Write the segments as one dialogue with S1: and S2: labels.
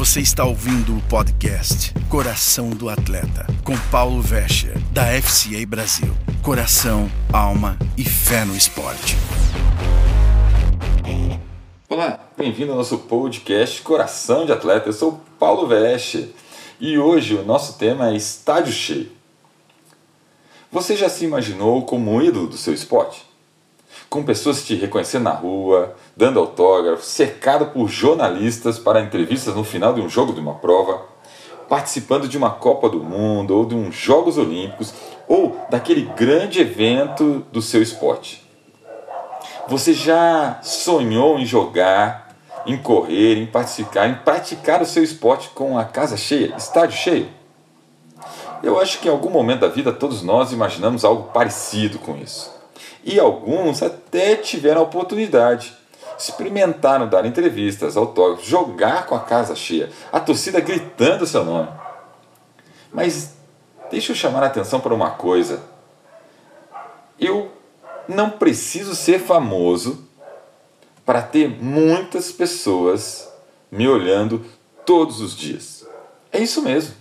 S1: Você está ouvindo o podcast Coração do Atleta, com Paulo Vescher, da FCA Brasil. Coração, alma e fé no esporte.
S2: Olá, bem-vindo ao nosso podcast Coração de Atleta. Eu sou Paulo Vescher e hoje o nosso tema é estádio cheio. Você já se imaginou como um ídolo do seu esporte? Com pessoas te reconhecendo na rua, dando autógrafos, cercado por jornalistas para entrevistas no final de um jogo de uma prova, participando de uma Copa do Mundo ou de uns Jogos Olímpicos ou daquele grande evento do seu esporte. Você já sonhou em jogar, em correr, em participar, em praticar o seu esporte com a casa cheia, estádio cheio? Eu acho que em algum momento da vida todos nós imaginamos algo parecido com isso. E alguns até tiveram a oportunidade. Experimentaram dar entrevistas, autógrafos, jogar com a casa cheia, a torcida gritando seu nome. Mas deixa eu chamar a atenção para uma coisa. Eu não preciso ser famoso para ter muitas pessoas me olhando todos os dias. É isso mesmo.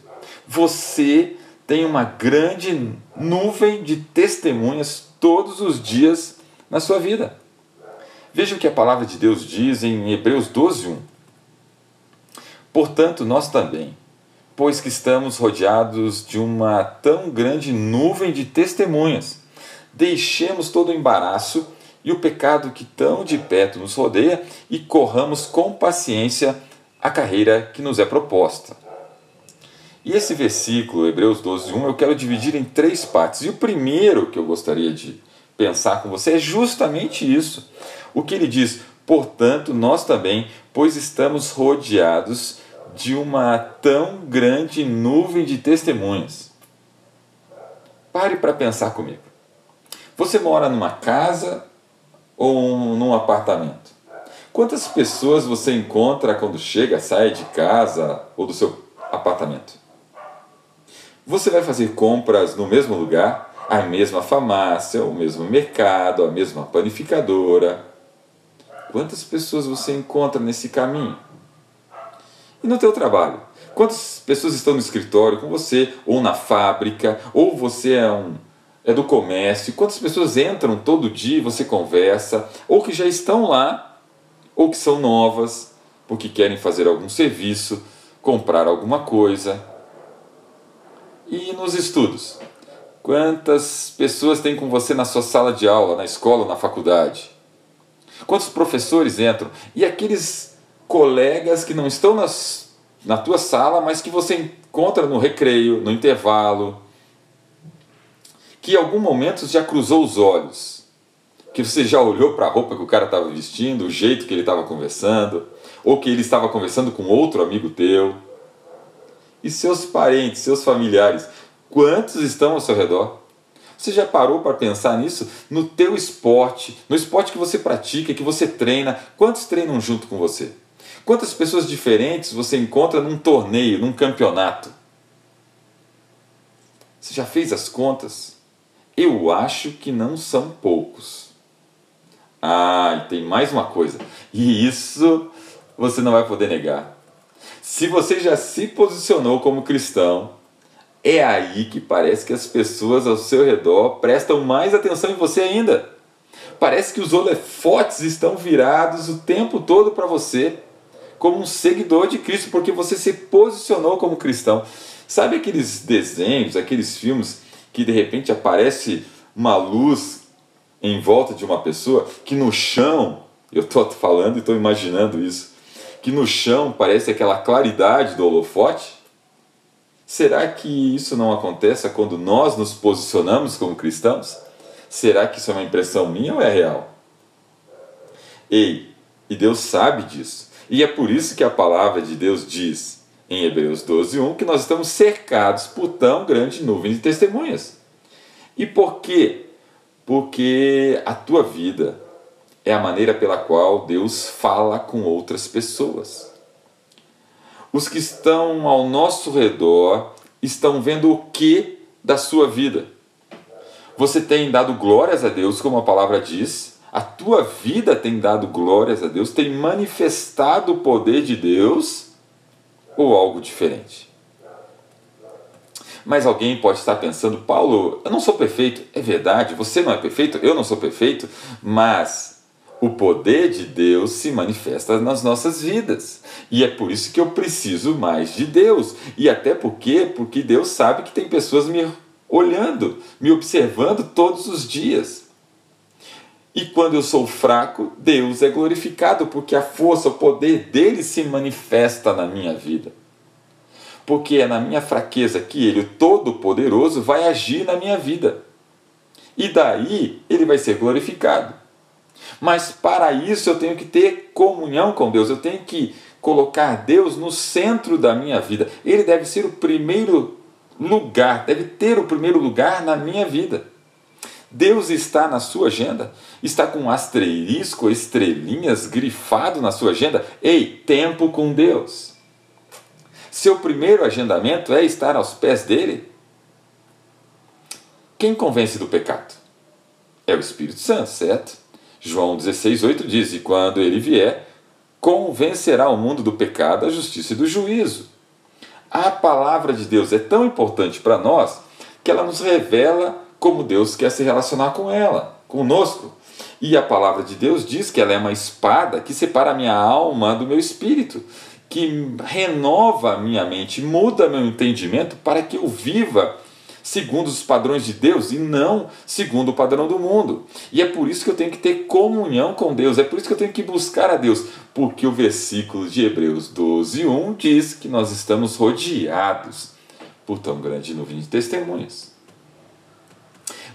S2: Você tem uma grande nuvem de testemunhas todos os dias na sua vida. Veja o que a palavra de Deus diz em Hebreus 12, 1. Portanto, nós também, pois que estamos rodeados de uma tão grande nuvem de testemunhas, deixemos todo o embaraço e o pecado que tão de perto nos rodeia e corramos com paciência a carreira que nos é proposta e esse versículo, Hebreus 12, 1, eu quero dividir em três partes. E o primeiro que eu gostaria de pensar com você é justamente isso. O que ele diz, portanto, nós também, pois estamos rodeados de uma tão grande nuvem de testemunhas. Pare para pensar comigo. Você mora numa casa ou num apartamento? Quantas pessoas você encontra quando chega, sai de casa ou do seu apartamento? Você vai fazer compras no mesmo lugar, a mesma farmácia, o mesmo mercado, a mesma panificadora. Quantas pessoas você encontra nesse caminho? E no teu trabalho? Quantas pessoas estão no escritório com você, ou na fábrica, ou você é um é do comércio? Quantas pessoas entram todo dia e você conversa, ou que já estão lá, ou que são novas, porque querem fazer algum serviço, comprar alguma coisa? E nos estudos? Quantas pessoas tem com você na sua sala de aula, na escola, na faculdade? Quantos professores entram? E aqueles colegas que não estão nas, na tua sala, mas que você encontra no recreio, no intervalo, que em algum momento já cruzou os olhos, que você já olhou para a roupa que o cara estava vestindo, o jeito que ele estava conversando, ou que ele estava conversando com outro amigo teu e seus parentes, seus familiares, quantos estão ao seu redor? Você já parou para pensar nisso? No teu esporte, no esporte que você pratica, que você treina, quantos treinam junto com você? Quantas pessoas diferentes você encontra num torneio, num campeonato? Você já fez as contas? Eu acho que não são poucos. Ah, e tem mais uma coisa. E isso você não vai poder negar. Se você já se posicionou como cristão, é aí que parece que as pessoas ao seu redor prestam mais atenção em você ainda. Parece que os holofotes estão virados o tempo todo para você, como um seguidor de Cristo, porque você se posicionou como cristão. Sabe aqueles desenhos, aqueles filmes que de repente aparece uma luz em volta de uma pessoa que no chão, eu estou falando e estou imaginando isso, que no chão parece aquela claridade do holofote? Será que isso não acontece quando nós nos posicionamos como cristãos? Será que isso é uma impressão minha ou é real? Ei, e Deus sabe disso. E é por isso que a palavra de Deus diz em Hebreus 12:1 que nós estamos cercados por tão grande nuvem de testemunhas. E por quê? Porque a tua vida é a maneira pela qual Deus fala com outras pessoas. Os que estão ao nosso redor estão vendo o que da sua vida? Você tem dado glórias a Deus, como a palavra diz, a tua vida tem dado glórias a Deus, tem manifestado o poder de Deus, ou algo diferente. Mas alguém pode estar pensando, Paulo, eu não sou perfeito. É verdade, você não é perfeito, eu não sou perfeito, mas o poder de Deus se manifesta nas nossas vidas. E é por isso que eu preciso mais de Deus. E até porque, porque Deus sabe que tem pessoas me olhando, me observando todos os dias. E quando eu sou fraco, Deus é glorificado, porque a força, o poder dele se manifesta na minha vida. Porque é na minha fraqueza que ele, o Todo-Poderoso, vai agir na minha vida. E daí ele vai ser glorificado. Mas para isso eu tenho que ter comunhão com Deus, eu tenho que colocar Deus no centro da minha vida. Ele deve ser o primeiro lugar, deve ter o primeiro lugar na minha vida. Deus está na sua agenda? Está com um asterisco, estrelinhas grifado na sua agenda? Ei, tempo com Deus. Seu primeiro agendamento é estar aos pés dele? Quem convence do pecado? É o Espírito Santo, certo? João 16,8 diz: E quando ele vier, convencerá o mundo do pecado, da justiça e do juízo. A palavra de Deus é tão importante para nós que ela nos revela como Deus quer se relacionar com ela, conosco. E a palavra de Deus diz que ela é uma espada que separa a minha alma do meu espírito, que renova a minha mente, muda meu entendimento para que eu viva segundo os padrões de Deus e não segundo o padrão do mundo. E é por isso que eu tenho que ter comunhão com Deus, é por isso que eu tenho que buscar a Deus, porque o versículo de Hebreus 12, 1 diz que nós estamos rodeados por tão grande nuvem de testemunhas.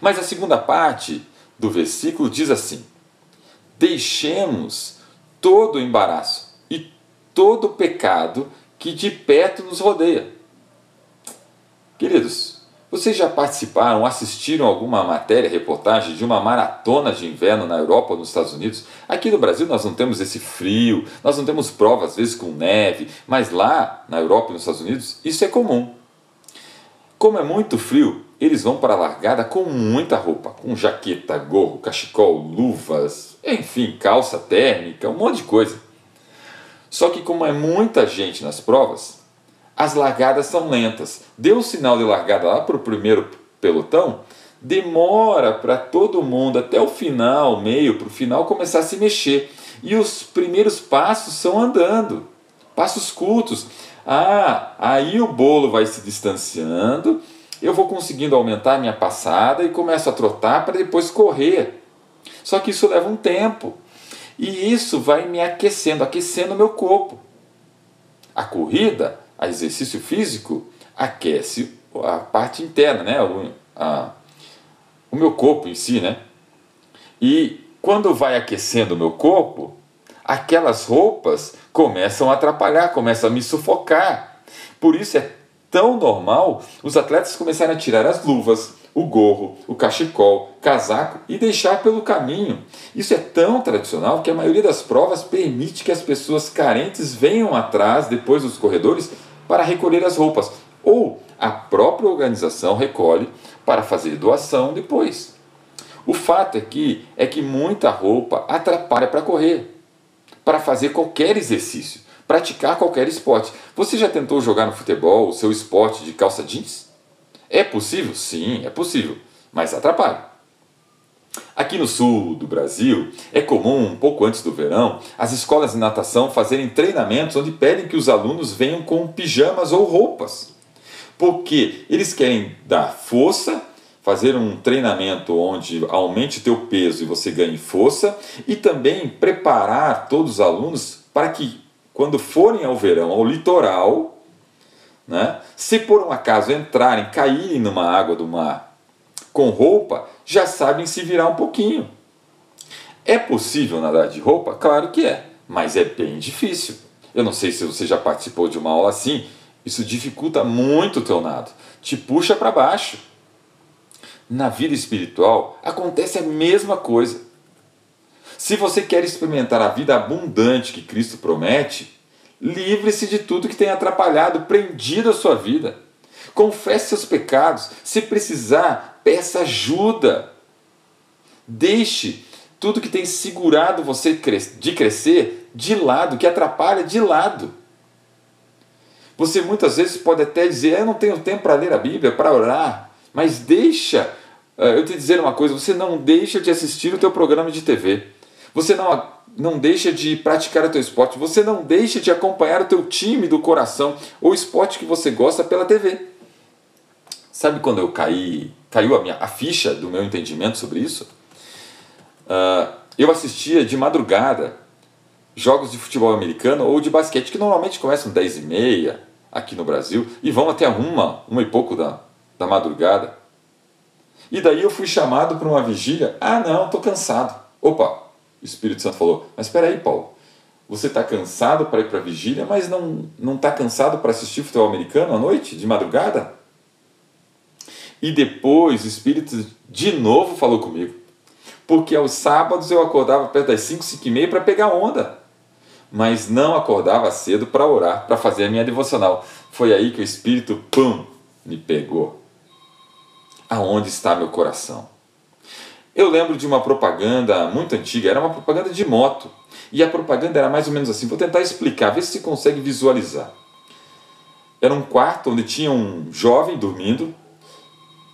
S2: Mas a segunda parte do versículo diz assim: Deixemos todo o embaraço e todo o pecado que de perto nos rodeia. Queridos, vocês já participaram, assistiram alguma matéria, reportagem de uma maratona de inverno na Europa ou nos Estados Unidos? Aqui no Brasil nós não temos esse frio, nós não temos prova às vezes com neve, mas lá na Europa e nos Estados Unidos isso é comum. Como é muito frio, eles vão para a largada com muita roupa, com jaqueta, gorro, cachecol, luvas, enfim, calça térmica, um monte de coisa. Só que como é muita gente nas provas, as largadas são lentas. Deu o sinal de largada lá para o primeiro pelotão, demora para todo mundo até o final, meio para o final, começar a se mexer. E os primeiros passos são andando, passos curtos. Ah, aí o bolo vai se distanciando, eu vou conseguindo aumentar a minha passada e começo a trotar para depois correr. Só que isso leva um tempo. E isso vai me aquecendo, aquecendo o meu corpo. A corrida a exercício físico aquece a parte interna, né? o, a, o meu corpo em si. Né? E quando vai aquecendo o meu corpo, aquelas roupas começam a atrapalhar, começam a me sufocar. Por isso é tão normal os atletas começarem a tirar as luvas, o gorro, o cachecol, casaco e deixar pelo caminho. Isso é tão tradicional que a maioria das provas permite que as pessoas carentes venham atrás, depois dos corredores, para recolher as roupas. Ou a própria organização recolhe para fazer doação depois. O fato aqui é que muita roupa atrapalha para correr, para fazer qualquer exercício, praticar qualquer esporte. Você já tentou jogar no futebol o seu esporte de calça jeans? É possível? Sim, é possível, mas atrapalha. Aqui no sul do Brasil, é comum, um pouco antes do verão, as escolas de natação fazerem treinamentos onde pedem que os alunos venham com pijamas ou roupas. Porque eles querem dar força, fazer um treinamento onde aumente teu peso e você ganhe força, e também preparar todos os alunos para que, quando forem ao verão, ao litoral, né? Se por um acaso entrarem, caírem numa água do mar com roupa, já sabem se virar um pouquinho. É possível nadar de roupa? Claro que é, mas é bem difícil. Eu não sei se você já participou de uma aula assim, isso dificulta muito o teu nado, te puxa para baixo. Na vida espiritual acontece a mesma coisa. Se você quer experimentar a vida abundante que Cristo promete, Livre-se de tudo que tem atrapalhado, prendido a sua vida. Confesse seus pecados. Se precisar, peça ajuda. Deixe tudo que tem segurado você de crescer de lado, que atrapalha de lado. Você muitas vezes pode até dizer: Eu não tenho tempo para ler a Bíblia, para orar, mas deixa eh, eu te dizer uma coisa: você não deixa de assistir o teu programa de TV, você não, não deixa de praticar o teu esporte, você não deixa de acompanhar o teu time do coração ou esporte que você gosta pela TV. Sabe quando eu caí, caiu a, minha, a ficha do meu entendimento sobre isso? Uh, eu assistia de madrugada jogos de futebol americano ou de basquete, que normalmente começam 10 e meia aqui no Brasil e vão até uma, uma e pouco da, da madrugada. E daí eu fui chamado para uma vigília. Ah, não, estou cansado. Opa, o Espírito Santo falou: Mas espera aí, Paulo. Você está cansado para ir para a vigília, mas não não está cansado para assistir futebol americano à noite, de madrugada? E depois o Espírito de novo falou comigo. Porque aos sábados eu acordava perto das 5, 5 e meia para pegar onda. Mas não acordava cedo para orar, para fazer a minha devocional. Foi aí que o Espírito, pum, me pegou aonde está meu coração. Eu lembro de uma propaganda muito antiga, era uma propaganda de moto. E a propaganda era mais ou menos assim, vou tentar explicar, ver se você consegue visualizar. Era um quarto onde tinha um jovem dormindo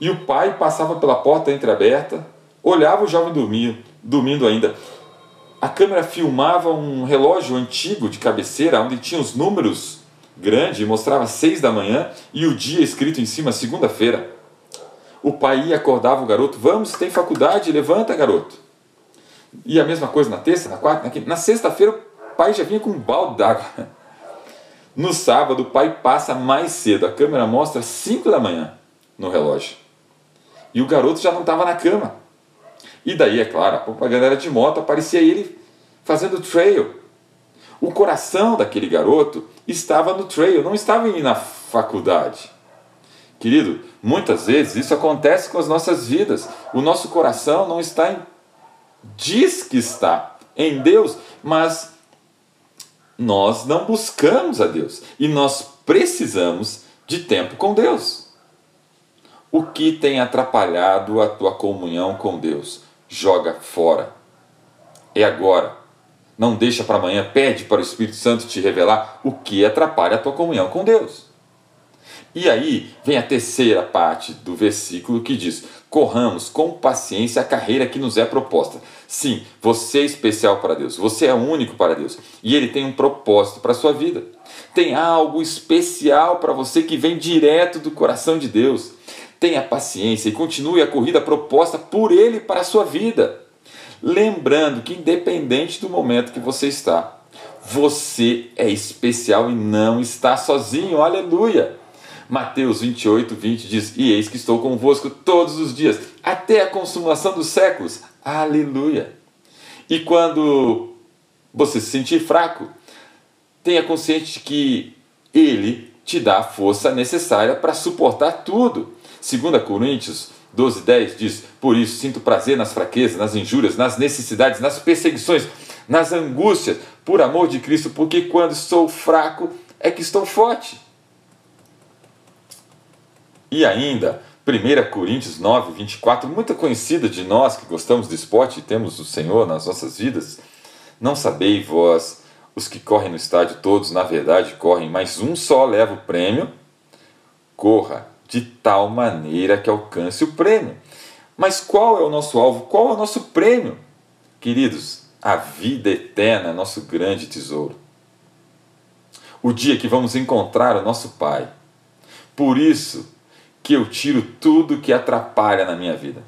S2: e o pai passava pela porta entreaberta, olhava o jovem dormindo, dormindo ainda. A câmera filmava um relógio antigo de cabeceira onde tinha os números grandes, mostrava seis da manhã e o dia escrito em cima, segunda-feira. O pai ia, acordava o garoto, vamos, tem faculdade, levanta, garoto. E a mesma coisa na terça, na quarta, na quinta. Na sexta-feira o pai já vinha com um balde d'água. No sábado o pai passa mais cedo, a câmera mostra 5 da manhã no relógio. E o garoto já não estava na cama. E daí, é claro, a propaganda era de moto, aparecia ele fazendo trail. O coração daquele garoto estava no trail, não estava indo na faculdade. Querido, muitas vezes isso acontece com as nossas vidas. O nosso coração não está em. diz que está em Deus, mas nós não buscamos a Deus e nós precisamos de tempo com Deus. O que tem atrapalhado a tua comunhão com Deus? Joga fora. É agora. Não deixa para amanhã, pede para o Espírito Santo te revelar o que atrapalha a tua comunhão com Deus. E aí vem a terceira parte do versículo que diz: Corramos com paciência a carreira que nos é proposta. Sim, você é especial para Deus, você é único para Deus e Ele tem um propósito para a sua vida. Tem algo especial para você que vem direto do coração de Deus. Tenha paciência e continue a corrida proposta por Ele para a sua vida. Lembrando que, independente do momento que você está, você é especial e não está sozinho. Aleluia! Mateus 28, 20 diz: E eis que estou convosco todos os dias, até a consumação dos séculos. Aleluia! E quando você se sentir fraco, tenha consciente de que Ele te dá a força necessária para suportar tudo. 2 Coríntios 12, 10 diz: Por isso sinto prazer nas fraquezas, nas injúrias, nas necessidades, nas perseguições, nas angústias, por amor de Cristo, porque quando estou fraco é que estou forte. E ainda, 1 Coríntios 9, 24, muito conhecida de nós que gostamos de esporte e temos o Senhor nas nossas vidas. Não sabei vós, os que correm no estádio, todos na verdade correm, mas um só leva o prêmio. Corra de tal maneira que alcance o prêmio. Mas qual é o nosso alvo? Qual é o nosso prêmio? Queridos, a vida eterna é nosso grande tesouro. O dia que vamos encontrar o nosso Pai. Por isso, que eu tiro tudo que atrapalha na minha vida,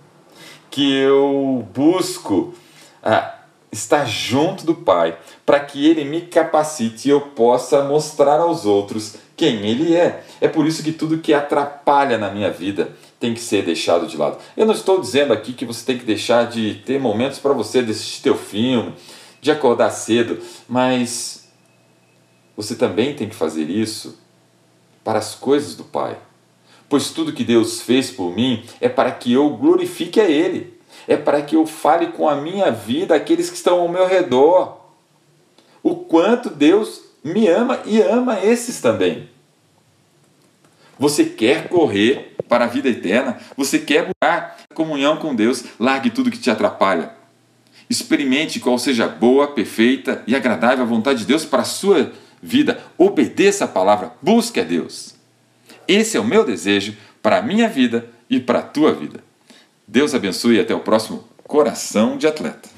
S2: que eu busco ah, estar junto do Pai, para que Ele me capacite e eu possa mostrar aos outros quem Ele é. É por isso que tudo que atrapalha na minha vida tem que ser deixado de lado. Eu não estou dizendo aqui que você tem que deixar de ter momentos para você assistir teu filme, de acordar cedo, mas você também tem que fazer isso para as coisas do Pai pois tudo que Deus fez por mim é para que eu glorifique a Ele, é para que eu fale com a minha vida aqueles que estão ao meu redor, o quanto Deus me ama e ama esses também. Você quer correr para a vida eterna? Você quer buscar comunhão com Deus? Largue tudo que te atrapalha. Experimente qual seja boa, perfeita e agradável a vontade de Deus para a sua vida, obedeça a palavra, busque a Deus. Esse é o meu desejo para a minha vida e para a tua vida. Deus abençoe e até o próximo Coração de Atleta.